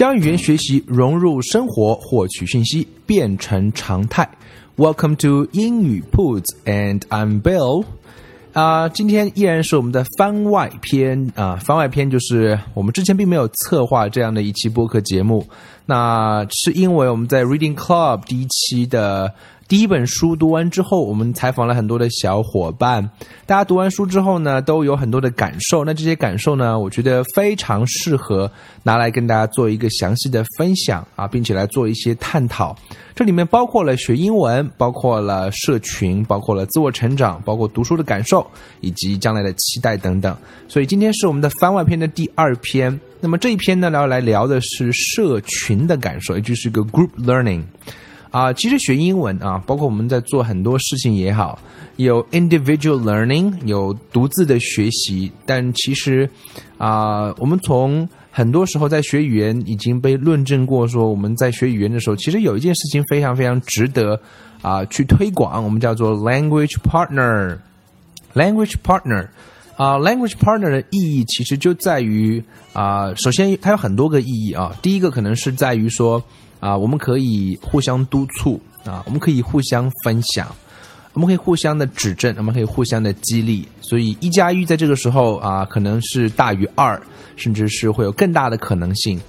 将语言学习融入生活，获取信息变成常态。Welcome to 英语 Puts and I'm Bill。啊，今天依然是我们的番外篇啊，番外篇就是我们之前并没有策划这样的一期播客节目，那是因为我们在 Reading Club 第一期的。第一本书读完之后，我们采访了很多的小伙伴，大家读完书之后呢，都有很多的感受。那这些感受呢，我觉得非常适合拿来跟大家做一个详细的分享啊，并且来做一些探讨。这里面包括了学英文，包括了社群，包括了自我成长，包括读书的感受，以及将来的期待等等。所以今天是我们的番外篇的第二篇。那么这一篇呢，要来聊的是社群的感受，也就是一个 group learning。啊，其实学英文啊，包括我们在做很多事情也好，有 individual learning，有独自的学习。但其实，啊，我们从很多时候在学语言已经被论证过，说我们在学语言的时候，其实有一件事情非常非常值得啊去推广，我们叫做 language partner。language partner，啊，language partner 的意义其实就在于啊，首先它有很多个意义啊，第一个可能是在于说。啊，我们可以互相督促啊，我们可以互相分享，我们可以互相的指正，我们可以互相的激励。所以一加一在这个时候啊，可能是大于二，甚至是会有更大的可能性。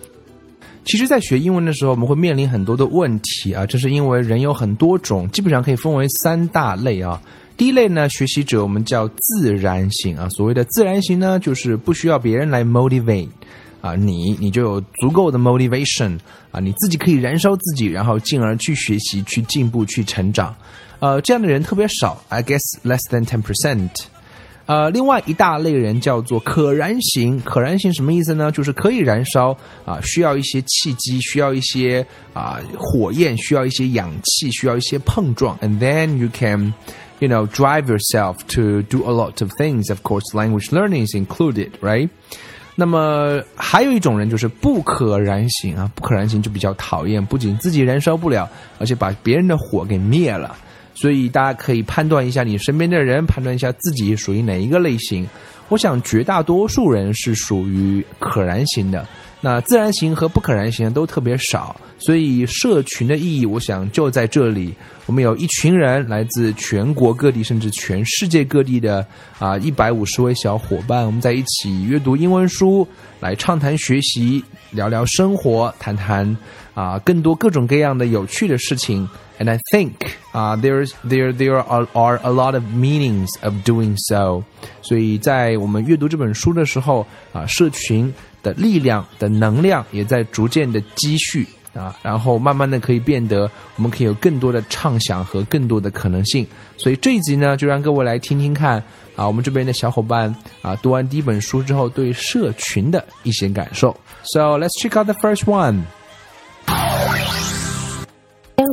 其实，在学英文的时候，我们会面临很多的问题啊，这是因为人有很多种，基本上可以分为三大类啊。第一类呢，学习者我们叫自然型啊，所谓的自然型呢，就是不需要别人来 motivate。啊，你你就有足够的 motivation 啊，你自己可以燃烧自己，然后进而去学习、去进步、去成长。呃，这样的人特别少，I guess less than ten percent。呃，另外一大类人叫做可燃型。可燃型什么意思呢？就是可以燃烧啊，需要一些契机，需要一些啊火焰，需要一些氧气，需要一些碰撞，and then you can you know drive yourself to do a lot of things. Of course, language learning is included, right? 那么还有一种人就是不可燃型啊，不可燃型就比较讨厌，不仅自己燃烧不了，而且把别人的火给灭了。所以大家可以判断一下你身边的人，判断一下自己属于哪一个类型。我想绝大多数人是属于可燃型的。那自然型和不可燃型都特别少，所以社群的意义，我想就在这里。我们有一群人，来自全国各地，甚至全世界各地的啊一百五十位小伙伴，我们在一起阅读英文书，来畅谈学习，聊聊生活，谈谈啊更多各种各样的有趣的事情。And I think 啊 there, there there are are a lot of meanings of doing so。所以在我们阅读这本书的时候啊，社群。的力量的能量也在逐渐的积蓄啊，然后慢慢的可以变得，我们可以有更多的畅想和更多的可能性。所以这一集呢，就让各位来听听看啊，我们这边的小伙伴啊，读完第一本书之后对社群的一些感受。So let's check out the first one.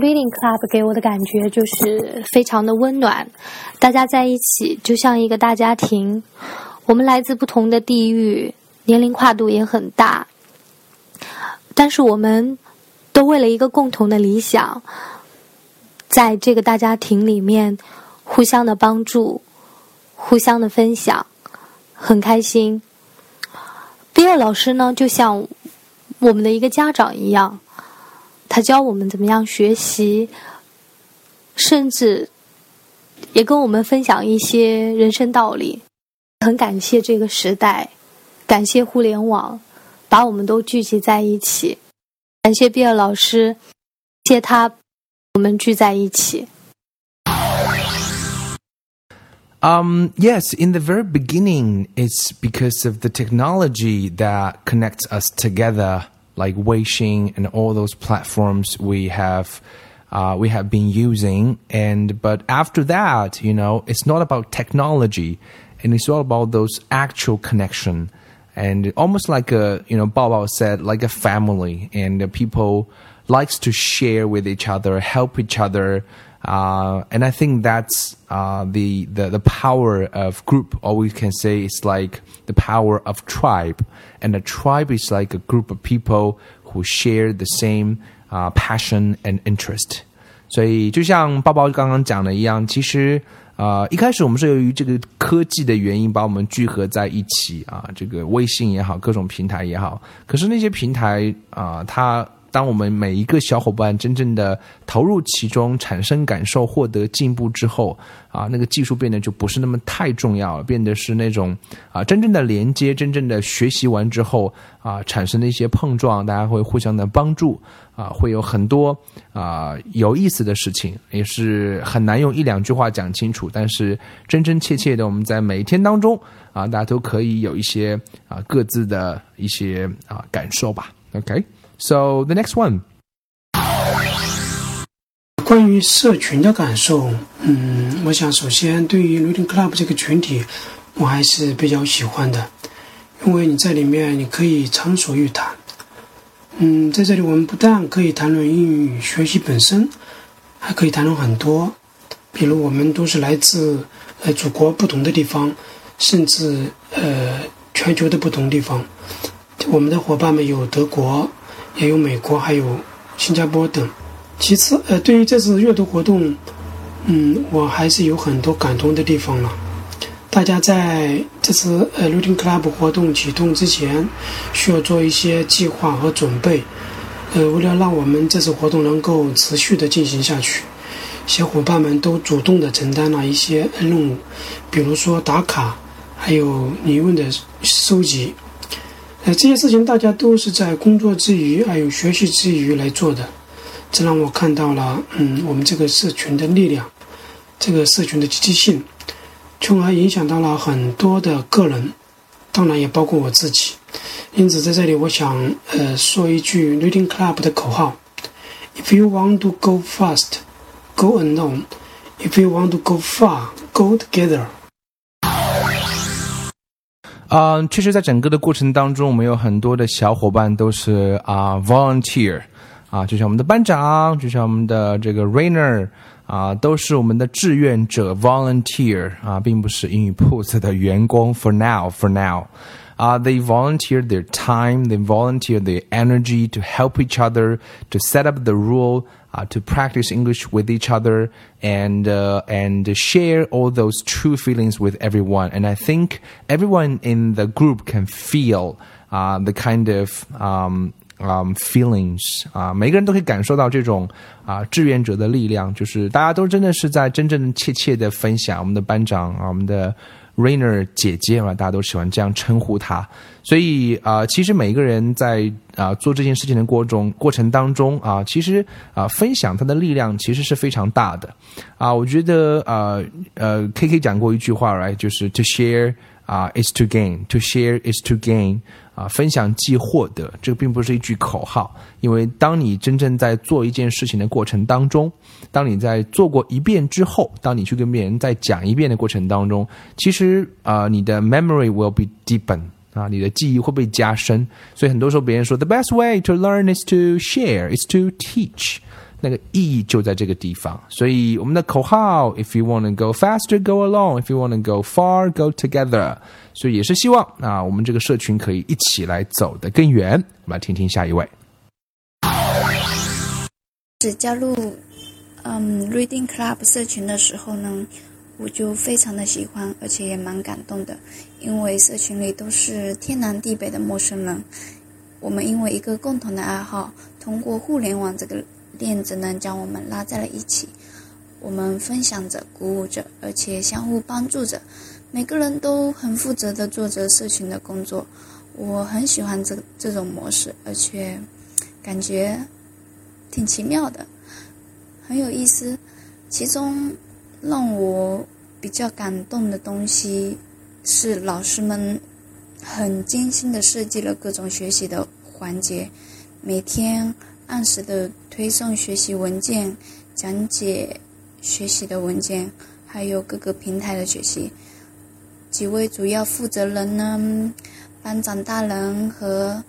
Reading Club 给我的感觉就是非常的温暖，大家在一起就像一个大家庭，我们来自不同的地域。年龄跨度也很大，但是我们都为了一个共同的理想，在这个大家庭里面互相的帮助、互相的分享，很开心。比尔老师呢，就像我们的一个家长一样，他教我们怎么样学习，甚至也跟我们分享一些人生道理。很感谢这个时代。感谢互联网，把我们都聚集在一起。感谢毕尔老师，谢他，我们聚在一起。Um, yes, in the very beginning, it's because of the technology that connects us together, like Weixin and all those platforms we have, uh, we have been using. And, but after that, you know, it's not about technology and it's all about those actual connection and almost like a you know Bao said like a family and people likes to share with each other help each other uh, and I think that's uh, the, the the power of group or we can say it's like the power of tribe and a tribe is like a group of people who share the same uh, passion and interest 所以就像包包刚刚讲的一样，其实 啊，一开始我们是由于这个科技的原因把我们聚合在一起啊，这个微信也好，各种平台也好。可是那些平台啊，它当我们每一个小伙伴真正的投入其中，产生感受，获得进步之后啊，那个技术变得就不是那么太重要了，变得是那种啊，真正的连接，真正的学习完之后啊，产生的一些碰撞，大家会互相的帮助。啊，会有很多啊有意思的事情，也是很难用一两句话讲清楚。但是真真切切的，我们在每一天当中啊，大家都可以有一些啊各自的一些啊感受吧。OK So the next one，关于社群的感受，嗯，我想首先对于 Reading Club 这个群体，我还是比较喜欢的，因为你在里面你可以畅所欲谈。嗯，在这里我们不但可以谈论英语学习本身，还可以谈论很多，比如我们都是来自呃祖国不同的地方，甚至呃全球的不同地方。我们的伙伴们有德国，也有美国，还有新加坡等。其次，呃，对于这次阅读活动，嗯，我还是有很多感动的地方了。大家在这次呃 Reading Club 活动启动之前，需要做一些计划和准备。呃，为了让我们这次活动能够持续的进行下去，小伙伴们都主动的承担了一些任务，比如说打卡，还有疑问的收集。这些事情大家都是在工作之余，还有学习之余来做的，这让我看到了，嗯，我们这个社群的力量，这个社群的积极性。从而影响到了很多的个人，当然也包括我自己。因此，在这里我想呃说一句 Reading Club 的口号：If you want to go fast, go alone. If you want to go far, go together. 嗯，确实，在整个的过程当中，我们有很多的小伙伴都是啊 volunteer，啊，就像我们的班长，就像我们的这个 Rainer。啊，都是我们的志愿者 volunteer 啊，并不是英语铺子的员工。For now, for now，啊、，they volunteer their time, they volunteer their energy to help each other, to set up the rule, uh, to practice English with each other, and uh, and share all those true feelings with everyone. And I think everyone in the group can feel uh, the kind of um, um, feelings 啊，每个人都可以感受到这种啊志愿者的力量，就是大家都真的是在真正切切的分享。我们的班长啊，我们的 Rainer 姐姐嘛，大家都喜欢这样称呼她。所以啊，其实每个人在啊做这件事情的过中过程当中啊，其实啊分享他的力量其实是非常大的啊。我觉得啊呃，K K 讲过一句话，right，就是 To share 啊 is to gain，To share is to gain。啊，分享即获得，这个并不是一句口号，因为当你真正在做一件事情的过程当中，当你在做过一遍之后，当你去跟别人再讲一遍的过程当中，其实啊，你的 memory will be deepen 啊，你的记忆会被加深。所以很多时候别人说，the best way to learn is to share, is to teach。那个意义就在这个地方。所以我们的口号，If you want to go faster, go alone. If you want to go far, go together. 所以也是希望啊，我们这个社群可以一起来走得更远。我们来听听下一位。是加入嗯 Reading Club 社群的时候呢，我就非常的喜欢，而且也蛮感动的，因为社群里都是天南地北的陌生人，我们因为一个共同的爱好，通过互联网这个。链子呢，将我们拉在了一起。我们分享着，鼓舞着，而且相互帮助着。每个人都很负责的做着社群的工作。我很喜欢这这种模式，而且感觉挺奇妙的，很有意思。其中让我比较感动的东西是老师们很精心的设计了各种学习的环节，每天。按时的推送学习文件、讲解学习的文件，还有各个平台的学习。几位主要负责人呢，班长大人和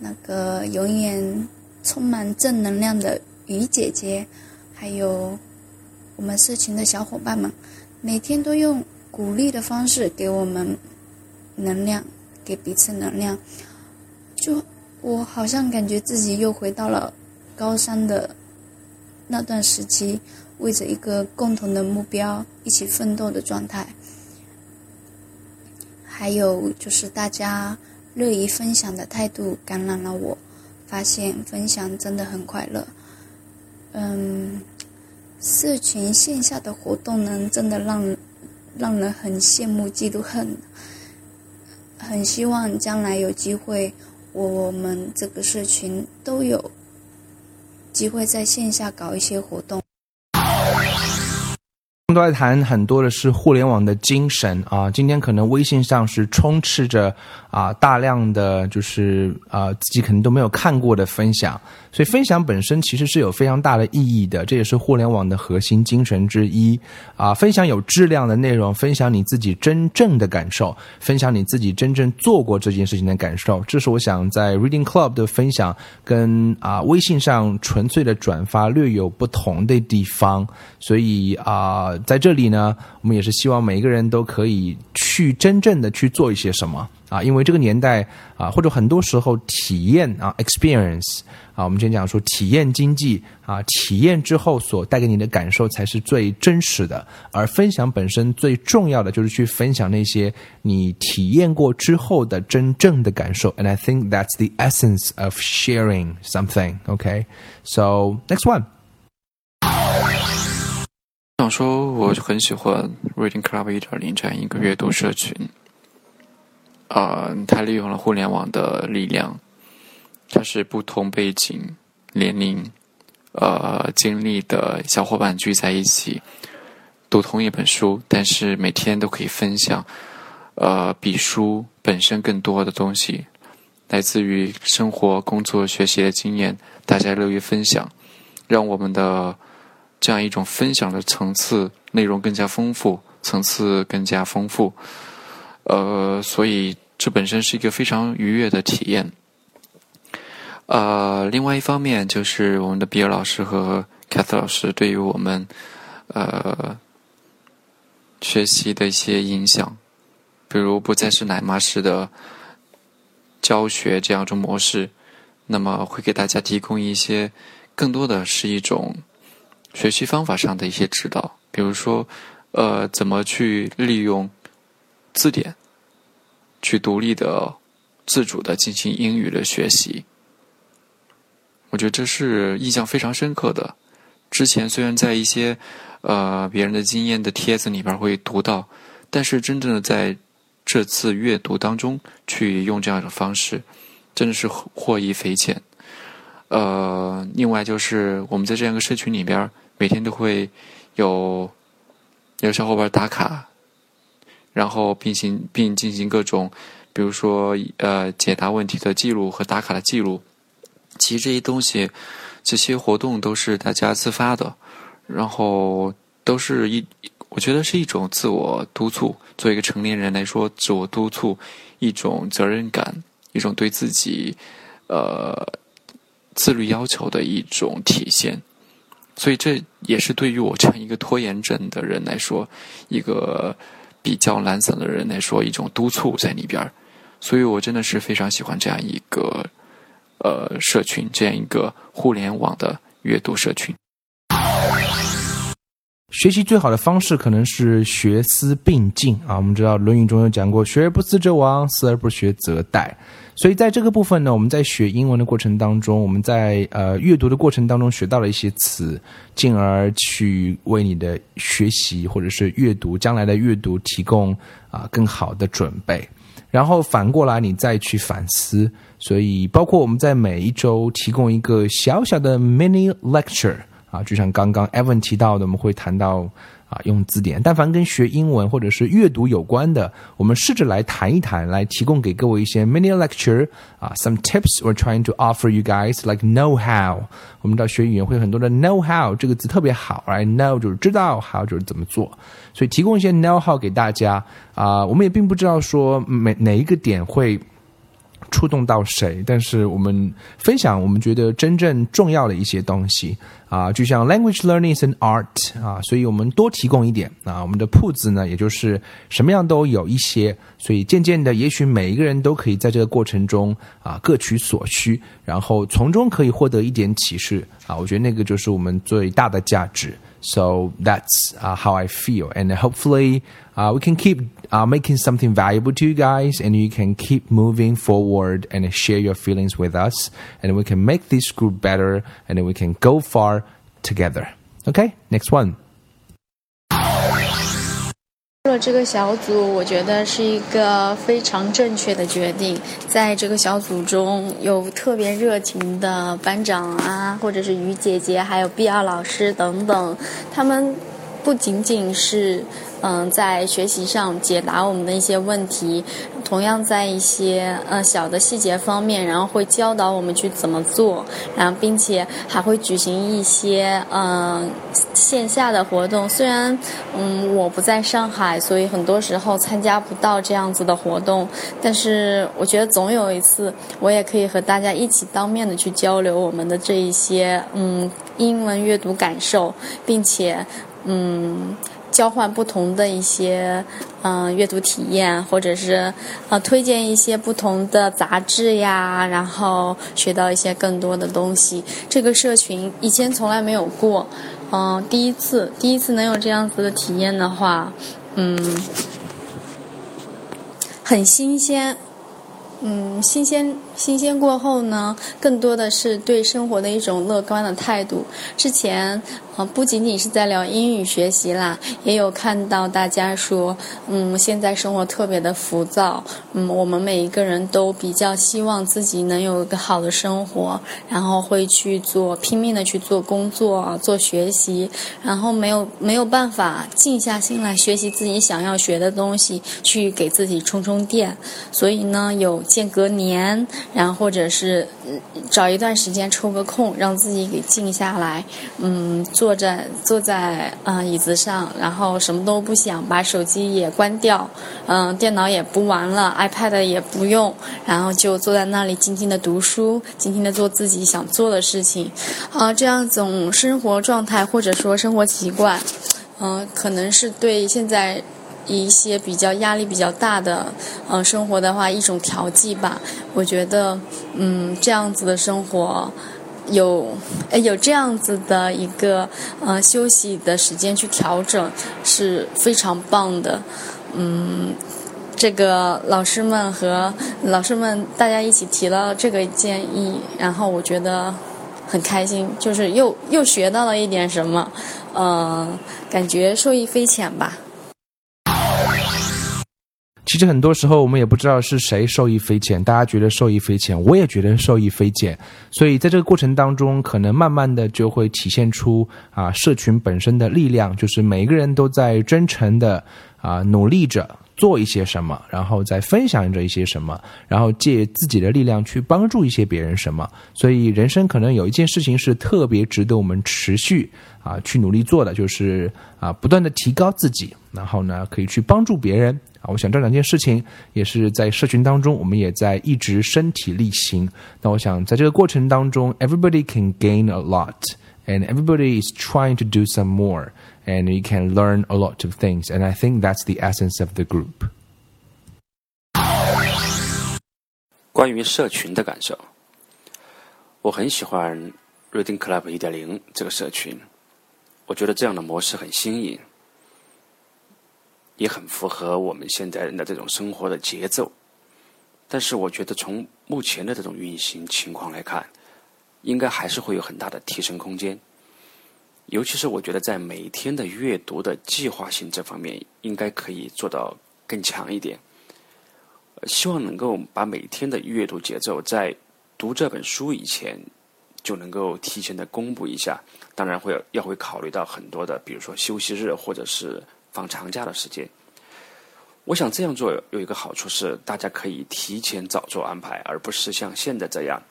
那个永远充满正能量的雨姐姐，还有我们社群的小伙伴们，每天都用鼓励的方式给我们能量，给彼此能量。就我好像感觉自己又回到了高三的那段时期，为着一个共同的目标一起奋斗的状态。还有就是大家乐于分享的态度感染了我，发现分享真的很快乐。嗯，社群线下的活动呢，真的让让人很羡慕、嫉妒、恨。很希望将来有机会，我们这个社群都有机会在线下搞一些活动。都在谈很多的是互联网的精神啊，今天可能微信上是充斥着啊大量的就是啊自己可能都没有看过的分享，所以分享本身其实是有非常大的意义的，这也是互联网的核心精神之一啊。分享有质量的内容，分享你自己真正的感受，分享你自己真正做过这件事情的感受，这是我想在 Reading Club 的分享跟啊微信上纯粹的转发略有不同的地方，所以啊。在这里呢，我们也是希望每一个人都可以去去真正的去做一些什么啊，因为这个年代啊，或者很多时候体验啊，experience 啊，我们今天讲说体验经济啊，体验之后所带给你的感受才是最真实的，而分享本身最重要的就是去分享那些你体验过之后的真正的感受。And I think that's the essence of sharing something. OK, so next one. 想说，我很喜欢 Reading Club 一点零这样一个阅读社群。啊，它利用了互联网的力量，它是不同背景、年龄、呃经历的小伙伴聚在一起，读同一本书，但是每天都可以分享，呃，比书本身更多的东西，来自于生活、工作、学习的经验，大家乐于分享，让我们的。这样一种分享的层次内容更加丰富，层次更加丰富，呃，所以这本身是一个非常愉悦的体验。呃，另外一方面就是我们的比尔老师和凯特老师对于我们呃学习的一些影响，比如不再是奶妈式的教学这样一种模式，那么会给大家提供一些更多的是一种。学习方法上的一些指导，比如说，呃，怎么去利用字典，去独立的、自主的进行英语的学习。我觉得这是印象非常深刻的。之前虽然在一些呃别人的经验的帖子里边会读到，但是真正的在这次阅读当中去用这样的方式，真的是获益匪浅。呃，另外就是我们在这样一个社群里边。每天都会有有小伙伴打卡，然后并行并进行各种，比如说呃解答问题的记录和打卡的记录。其实这些东西，这些活动都是大家自发的，然后都是一，我觉得是一种自我督促。作为一个成年人来说，自我督促一种责任感，一种对自己呃自律要求的一种体现。所以这也是对于我这样一个拖延症的人来说，一个比较懒散的人来说，一种督促在里边儿。所以我真的是非常喜欢这样一个呃社群，这样一个互联网的阅读社群。学习最好的方式可能是学思并进啊！我们知道《论语》中有讲过：“学而不思则罔，思而不学则殆。”所以在这个部分呢，我们在学英文的过程当中，我们在呃阅读的过程当中学到了一些词，进而去为你的学习或者是阅读将来的阅读提供啊更好的准备。然后反过来你再去反思。所以包括我们在每一周提供一个小小的 mini lecture 啊，就像刚刚 Evan 提到的，我们会谈到啊用字典。但凡跟学英文或者是阅读有关的，我们试着来谈一谈，来提供给各位一些 mini lecture 啊，some tips we're trying to offer you guys like know how。我们知道学语言会有很多的 know how 这个字特别好，right know 就是知道，how 就是怎么做，所以提供一些 know how 给大家啊。我们也并不知道说每哪一个点会。触动到谁？但是我们分享我们觉得真正重要的一些东西啊，就像 language learning is an art 啊，所以我们多提供一点啊。我们的铺子呢，也就是什么样都有一些，所以渐渐的，也许每一个人都可以在这个过程中啊各取所需，然后从中可以获得一点启示啊。我觉得那个就是我们最大的价值。So that's uh, how I feel, and hopefully uh, we can keep uh, making something valuable to you guys, and you can keep moving forward and share your feelings with us, and we can make this group better, and we can go far together. Okay, next one. 这个小组，我觉得是一个非常正确的决定。在这个小组中有特别热情的班长啊，或者是于姐姐，还有 B 二老师等等，他们不仅仅是。嗯，在学习上解答我们的一些问题，同样在一些呃小的细节方面，然后会教导我们去怎么做，然后并且还会举行一些嗯线下的活动。虽然嗯我不在上海，所以很多时候参加不到这样子的活动，但是我觉得总有一次我也可以和大家一起当面的去交流我们的这一些嗯英文阅读感受，并且嗯。交换不同的一些嗯阅读体验，或者是呃推荐一些不同的杂志呀，然后学到一些更多的东西。这个社群以前从来没有过，嗯，第一次第一次能有这样子的体验的话，嗯，很新鲜。嗯，新鲜新鲜过后呢，更多的是对生活的一种乐观的态度。之前，呃，不仅仅是在聊英语学习啦，也有看到大家说，嗯，现在生活特别的浮躁，嗯，我们每一个人都比较希望自己能有一个好的生活，然后会去做拼命的去做工作、做学习，然后没有没有办法静下心来学习自己想要学的东西，去给自己充充电。所以呢，有。间隔年，然后或者是找一段时间抽个空，让自己给静下来，嗯，坐在坐在啊椅子上，然后什么都不想，把手机也关掉，嗯，电脑也不玩了，iPad 也不用，然后就坐在那里静静的读书，静静的做自己想做的事情，啊，这样一种生活状态或者说生活习惯，嗯，可能是对现在。一些比较压力比较大的，呃，生活的话，一种调剂吧。我觉得，嗯，这样子的生活，有，哎有这样子的一个，呃，休息的时间去调整，是非常棒的。嗯，这个老师们和老师们大家一起提了这个建议，然后我觉得很开心，就是又又学到了一点什么，嗯，感觉受益匪浅吧。其实很多时候我们也不知道是谁受益匪浅，大家觉得受益匪浅，我也觉得受益匪浅，所以在这个过程当中，可能慢慢的就会体现出啊社群本身的力量，就是每个人都在真诚的啊努力着。做一些什么，然后再分享着一些什么，然后借自己的力量去帮助一些别人什么，所以人生可能有一件事情是特别值得我们持续啊去努力做的，就是啊不断的提高自己，然后呢可以去帮助别人。啊，我想这两件事情也是在社群当中，我们也在一直身体力行。那我想在这个过程当中，everybody can gain a lot, and everybody is trying to do some more, and you can learn a lot of things. And I think that's the essence of the group. 关于社群的感受，我很喜欢 Reading Club 一点零这个社群，我觉得这样的模式很新颖。也很符合我们现在人的这种生活的节奏，但是我觉得从目前的这种运行情况来看，应该还是会有很大的提升空间。尤其是我觉得在每天的阅读的计划性这方面，应该可以做到更强一点。希望能够把每天的阅读节奏在读这本书以前就能够提前的公布一下。当然会要会考虑到很多的，比如说休息日或者是放长假的时间。我想这样做有一个好处是，大家可以提前早做安排，而不是像现在这样，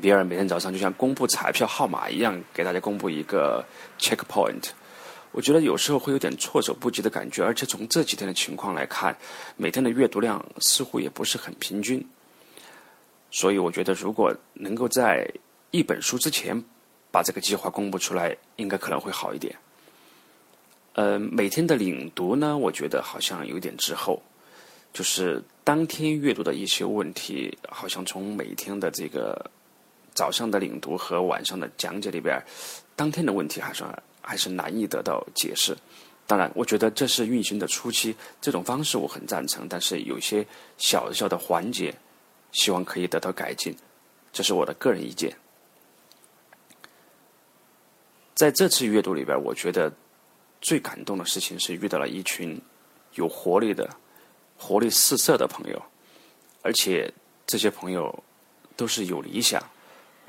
比尔每天早上就像公布彩票号码一样，给大家公布一个 checkpoint。我觉得有时候会有点措手不及的感觉，而且从这几天的情况来看，每天的阅读量似乎也不是很平均。所以我觉得，如果能够在一本书之前把这个计划公布出来，应该可能会好一点。呃，每天的领读呢，我觉得好像有点滞后，就是当天阅读的一些问题，好像从每天的这个早上的领读和晚上的讲解里边，当天的问题还是还是难以得到解释。当然，我觉得这是运行的初期，这种方式我很赞成，但是有些小小的环节，希望可以得到改进，这是我的个人意见。在这次阅读里边，我觉得。最感动的事情是遇到了一群有活力的、活力四射的朋友，而且这些朋友都是有理想，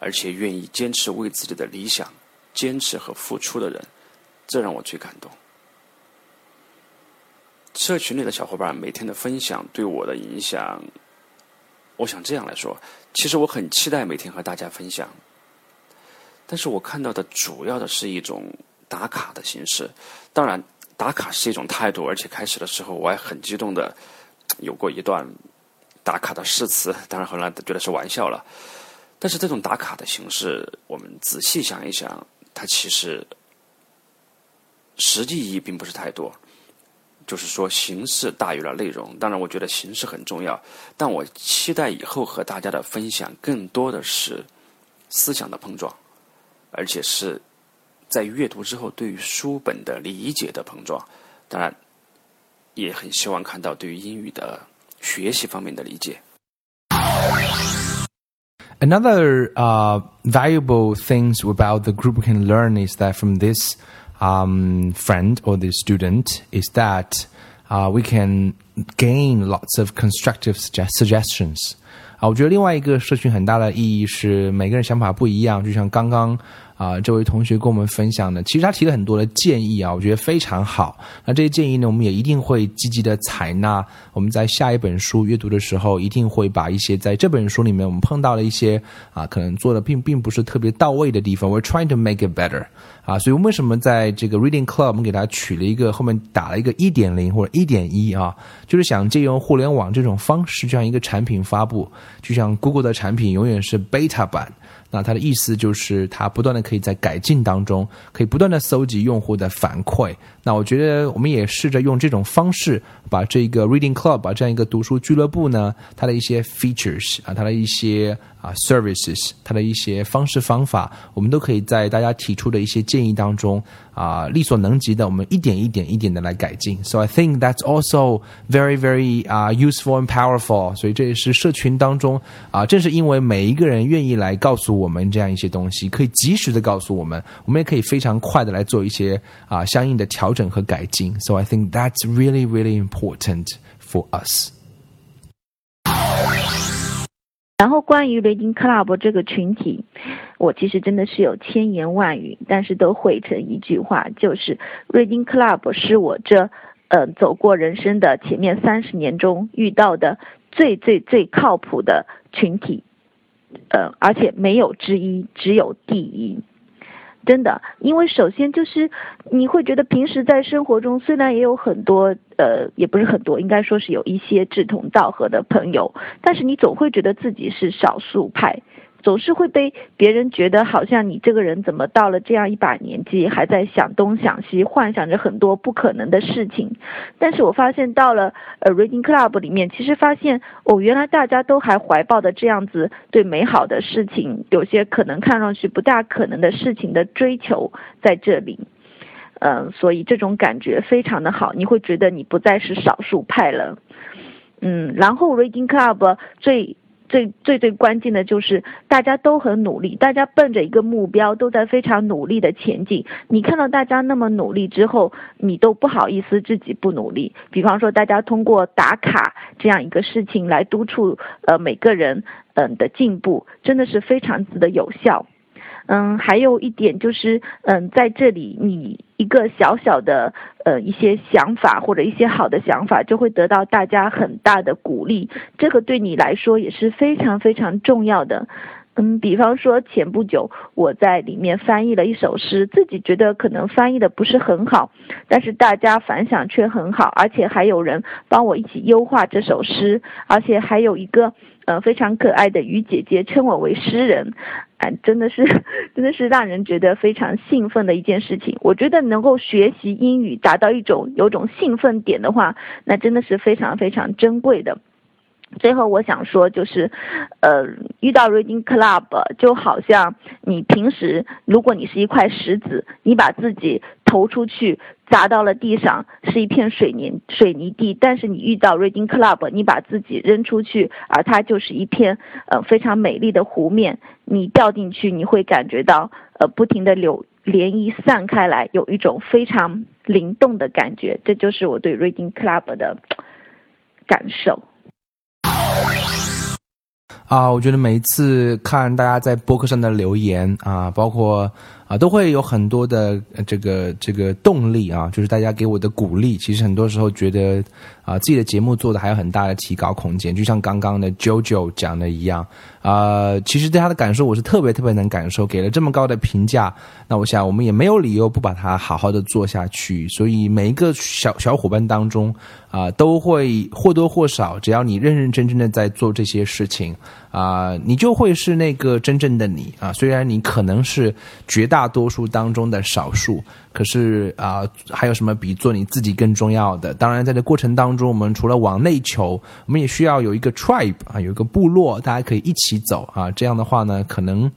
而且愿意坚持为自己的理想坚持和付出的人，这让我最感动。社群里的小伙伴每天的分享对我的影响，我想这样来说，其实我很期待每天和大家分享，但是我看到的主要的是一种。打卡的形式，当然打卡是一种态度，而且开始的时候我还很激动的有过一段打卡的誓词，当然后来觉得是玩笑了。但是这种打卡的形式，我们仔细想一想，它其实实际意义并不是太多，就是说形式大于了内容。当然，我觉得形式很重要，但我期待以后和大家的分享更多的是思想的碰撞，而且是。在阅读之后，对于书本的理解的碰撞，当然也很希望看到对于英语的学习方面的理解。Another uh, valuable things about the group we can learn is that from this um, friend or this student is that uh, we can gain lots of constructive suggest suggestions. 啊，我觉得另外一个社群很大的意义是每个人想法不一样，就像刚刚 啊，这位同学跟我们分享的，其实他提了很多的建议啊，我觉得非常好。那这些建议呢，我们也一定会积极的采纳。我们在下一本书阅读的时候，一定会把一些在这本书里面我们碰到的一些啊，可能做的并并不是特别到位的地方，we're trying to make it better 啊。所以为什么在这个 Reading Club 我们给它取了一个后面打了一个一点零或者一点一啊，就是想借用互联网这种方式，这样一个产品发布，就像 Google 的产品永远是 beta 版。那它的意思就是，它不断的可以在改进当中，可以不断的搜集用户的反馈。那我觉得我们也试着用这种方式，把这个 Reading Club，把这样一个读书俱乐部呢，它的一些 features 啊，它的一些啊 services，它的一些方式方法，我们都可以在大家提出的一些建议当中啊，力所能及的，我们一点一点一点的来改进。So I think that's also very very 啊 useful and powerful。所以这也是社群当中啊，正是因为每一个人愿意来告诉我们这样一些东西，可以及时的告诉我们，我们也可以非常快的来做一些啊相应的调整和改进。So I think that's really really important for us. 然后关于 Reading Club 这个群体，我其实真的是有千言万语，但是都汇成一句话，就是 Reading Club 是我这呃走过人生的前面三十年中遇到的最最最靠谱的群体，呃，而且没有之一，只有第一。真的，因为首先就是你会觉得平时在生活中虽然也有很多呃，也不是很多，应该说是有一些志同道合的朋友，但是你总会觉得自己是少数派。总是会被别人觉得好像你这个人怎么到了这样一把年纪还在想东想西，幻想着很多不可能的事情。但是我发现到了呃 Reading Club 里面，其实发现哦，原来大家都还怀抱的这样子对美好的事情，有些可能看上去不大可能的事情的追求在这里。嗯，所以这种感觉非常的好，你会觉得你不再是少数派了。嗯，然后 Reading Club 最。最最最关键的就是大家都很努力，大家奔着一个目标都在非常努力的前进。你看到大家那么努力之后，你都不好意思自己不努力。比方说，大家通过打卡这样一个事情来督促呃每个人嗯的进步，真的是非常之的有效。嗯，还有一点就是，嗯，在这里你一个小小的呃一些想法或者一些好的想法，就会得到大家很大的鼓励，这个对你来说也是非常非常重要的。嗯，比方说前不久我在里面翻译了一首诗，自己觉得可能翻译的不是很好，但是大家反响却很好，而且还有人帮我一起优化这首诗，而且还有一个呃非常可爱的鱼姐姐称我为诗人，哎，真的是真的是让人觉得非常兴奋的一件事情。我觉得能够学习英语达到一种有种兴奋点的话，那真的是非常非常珍贵的。最后我想说，就是，呃，遇到 Reading Club 就好像你平时，如果你是一块石子，你把自己投出去砸到了地上，是一片水泥水泥地；但是你遇到 Reading Club，你把自己扔出去，而它就是一片呃非常美丽的湖面。你掉进去，你会感觉到呃不停的流涟漪散开来，有一种非常灵动的感觉。这就是我对 Reading Club 的感受。啊，我觉得每一次看大家在博客上的留言啊，包括啊，都会有很多的这个这个动力啊，就是大家给我的鼓励。其实很多时候觉得啊，自己的节目做的还有很大的提高空间。就像刚刚的 JoJo 讲的一样啊，其实对他的感受我是特别特别能感受。给了这么高的评价，那我想我们也没有理由不把它好好的做下去。所以每一个小小伙伴当中啊，都会或多或少，只要你认认真真的在做这些事情。啊，你就会是那个真正的你啊！虽然你可能是绝大多数当中的少数，可是啊，还有什么比做你自己更重要的？当然，在这过程当中，我们除了往内求，我们也需要有一个 tribe 啊，有一个部落，大家可以一起走啊。这样的话呢，可能。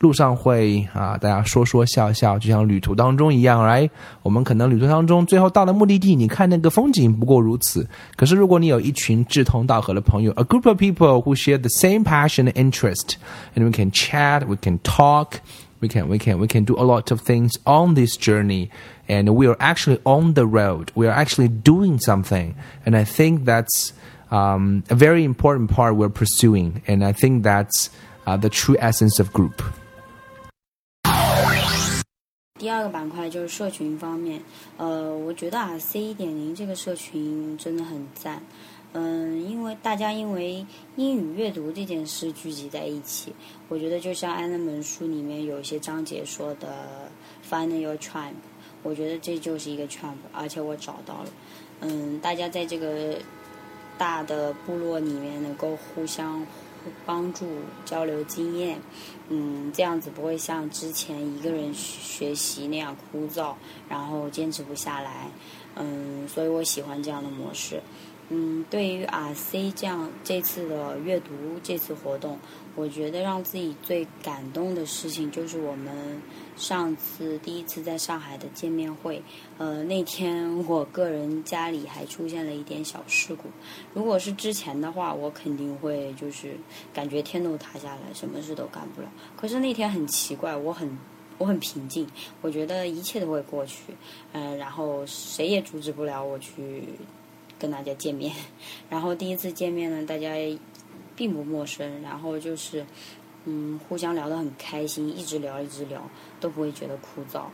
路上会啊，大家说说笑笑，就像旅途当中一样来。我们可能旅途当中最后到了目的地，你看那个风景不过如此。可是如果你有一群志同道合的朋友，a group of people who share the same passion and interest, and we can chat, we can talk, we can we can we can do a lot of things on this journey, and we are actually on the road. We are actually doing something, and I think that's um, a very important part we're pursuing, and I think that's uh, the true essence of group. 第二个板块就是社群方面，呃，我觉得啊，C 一点零这个社群真的很赞，嗯，因为大家因为英语阅读这件事聚集在一起，我觉得就像安那门书里面有一些章节说的，Find your tribe，我觉得这就是一个 tribe，而且我找到了，嗯，大家在这个大的部落里面能够互相。帮助交流经验，嗯，这样子不会像之前一个人学习那样枯燥，然后坚持不下来，嗯，所以我喜欢这样的模式。嗯，对于 RC 这样这次的阅读这次活动，我觉得让自己最感动的事情就是我们上次第一次在上海的见面会。呃，那天我个人家里还出现了一点小事故。如果是之前的话，我肯定会就是感觉天都塌下来，什么事都干不了。可是那天很奇怪，我很我很平静，我觉得一切都会过去。嗯，然后谁也阻止不了我去。跟大家见面，然后第一次见面呢，大家并不陌生，然后就是，嗯，互相聊得很开心，一直聊一直聊，都不会觉得枯燥。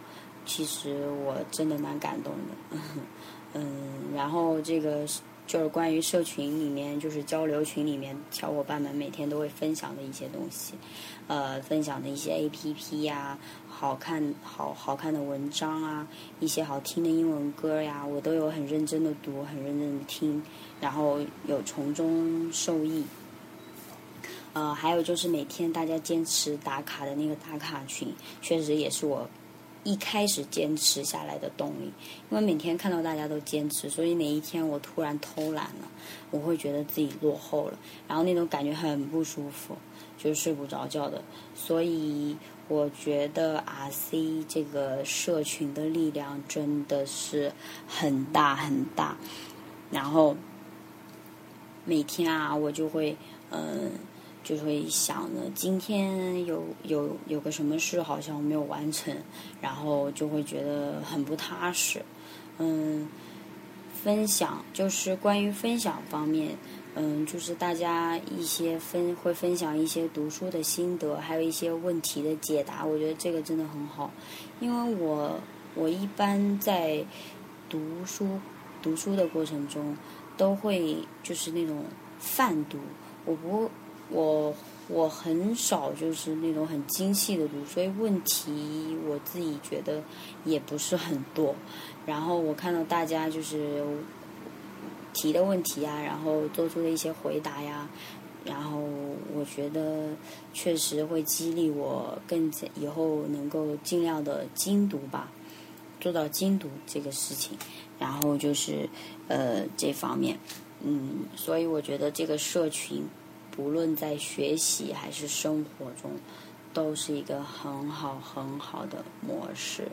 其实我真的蛮感动的，嗯，然后这个就是关于社群里面，就是交流群里面小伙伴们每天都会分享的一些东西，呃，分享的一些 A P P 呀。好看好好看的文章啊，一些好听的英文歌呀，我都有很认真的读，很认真的听，然后有从中受益。呃，还有就是每天大家坚持打卡的那个打卡群，确实也是我一开始坚持下来的动力。因为每天看到大家都坚持，所以哪一天我突然偷懒了，我会觉得自己落后了，然后那种感觉很不舒服，就是睡不着觉的。所以。我觉得 RC 这个社群的力量真的是很大很大，然后每天啊，我就会嗯，就会想着今天有有有个什么事好像没有完成，然后就会觉得很不踏实。嗯，分享就是关于分享方面，嗯，就是大家一些分会分享一些读书的心得，还有一些问题的解答，我觉得这个真的很好，因为我我一般在读书读书的过程中都会就是那种泛读，我不我我很少就是那种很精细的读，所以问题我自己觉得也不是很多，然后我看到大家就是。提的问题啊，然后做出的一些回答呀，然后我觉得确实会激励我更以后能够尽量的精读吧，做到精读这个事情。然后就是呃这方面，嗯，所以我觉得这个社群不论在学习还是生活中，都是一个很好很好的模式。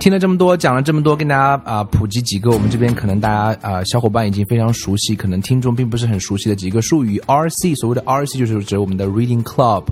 听了这么多，讲了这么多，跟大家啊普及几个我们这边可能大家啊小伙伴已经非常熟悉，可能听众并不是很熟悉的几个术语。RC 所谓的 RC 就是指我们的 Reading Club，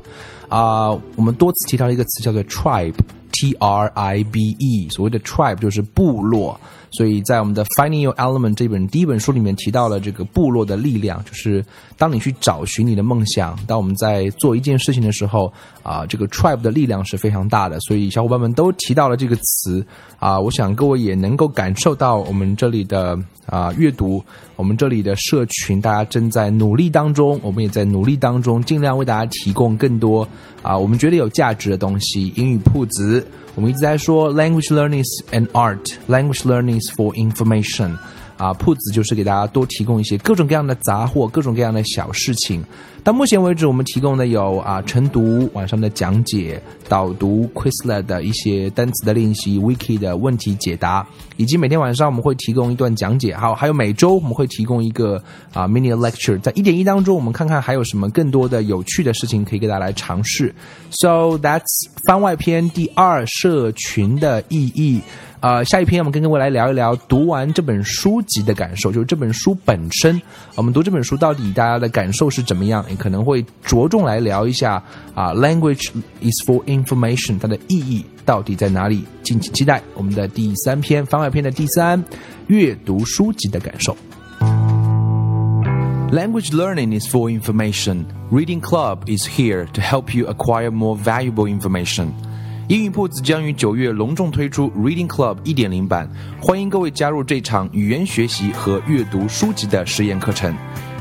啊，我们多次提到一个词叫做 Tribe，T R I B E，所谓的 Tribe 就是部落。所以在我们的 Finding Your Element 这本第一本书里面提到了这个部落的力量，就是当你去找寻你的梦想，当我们在做一件事情的时候，啊，这个 tribe 的力量是非常大的。所以小伙伴们都提到了这个词，啊，我想各位也能够感受到我们这里的啊阅读，我们这里的社群，大家正在努力当中，我们也在努力当中，尽量为大家提供更多啊我们觉得有价值的东西。英语铺子。我们一直在说 language learnings and art, language learnings for information。啊，铺子就是给大家多提供一些各种各样的杂货，各种各样的小事情。到目前为止，我们提供的有啊晨读晚上的讲解、导读、Quizlet 的一些单词的练习、Wiki 的问题解答，以及每天晚上我们会提供一段讲解。好，还有每周我们会提供一个啊 mini lecture。在一点一当中，我们看看还有什么更多的有趣的事情可以给大家来尝试。So that's 番外篇第二社群的意义。呃，下一篇我们跟各位来聊一聊读完这本书籍的感受，就是这本书本身。我们读这本书到底大家的感受是怎么样？可能会着重来聊一下啊，language is for information，它的意义到底在哪里？敬请期待我们的第三篇番外篇的第三，阅读书籍的感受。Language learning is for information. Reading Club is here to help you acquire more valuable information. 英语铺子将于九月隆重推出 Reading Club 一点零版，欢迎各位加入这场语言学习和阅读书籍的实验课程。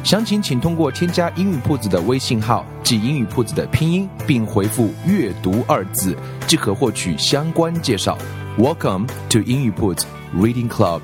详情请通过添加英语铺子的微信号，及英语铺子的拼音，并回复“阅读”二字，即可获取相关介绍。Welcome to 英语铺子 Reading Club。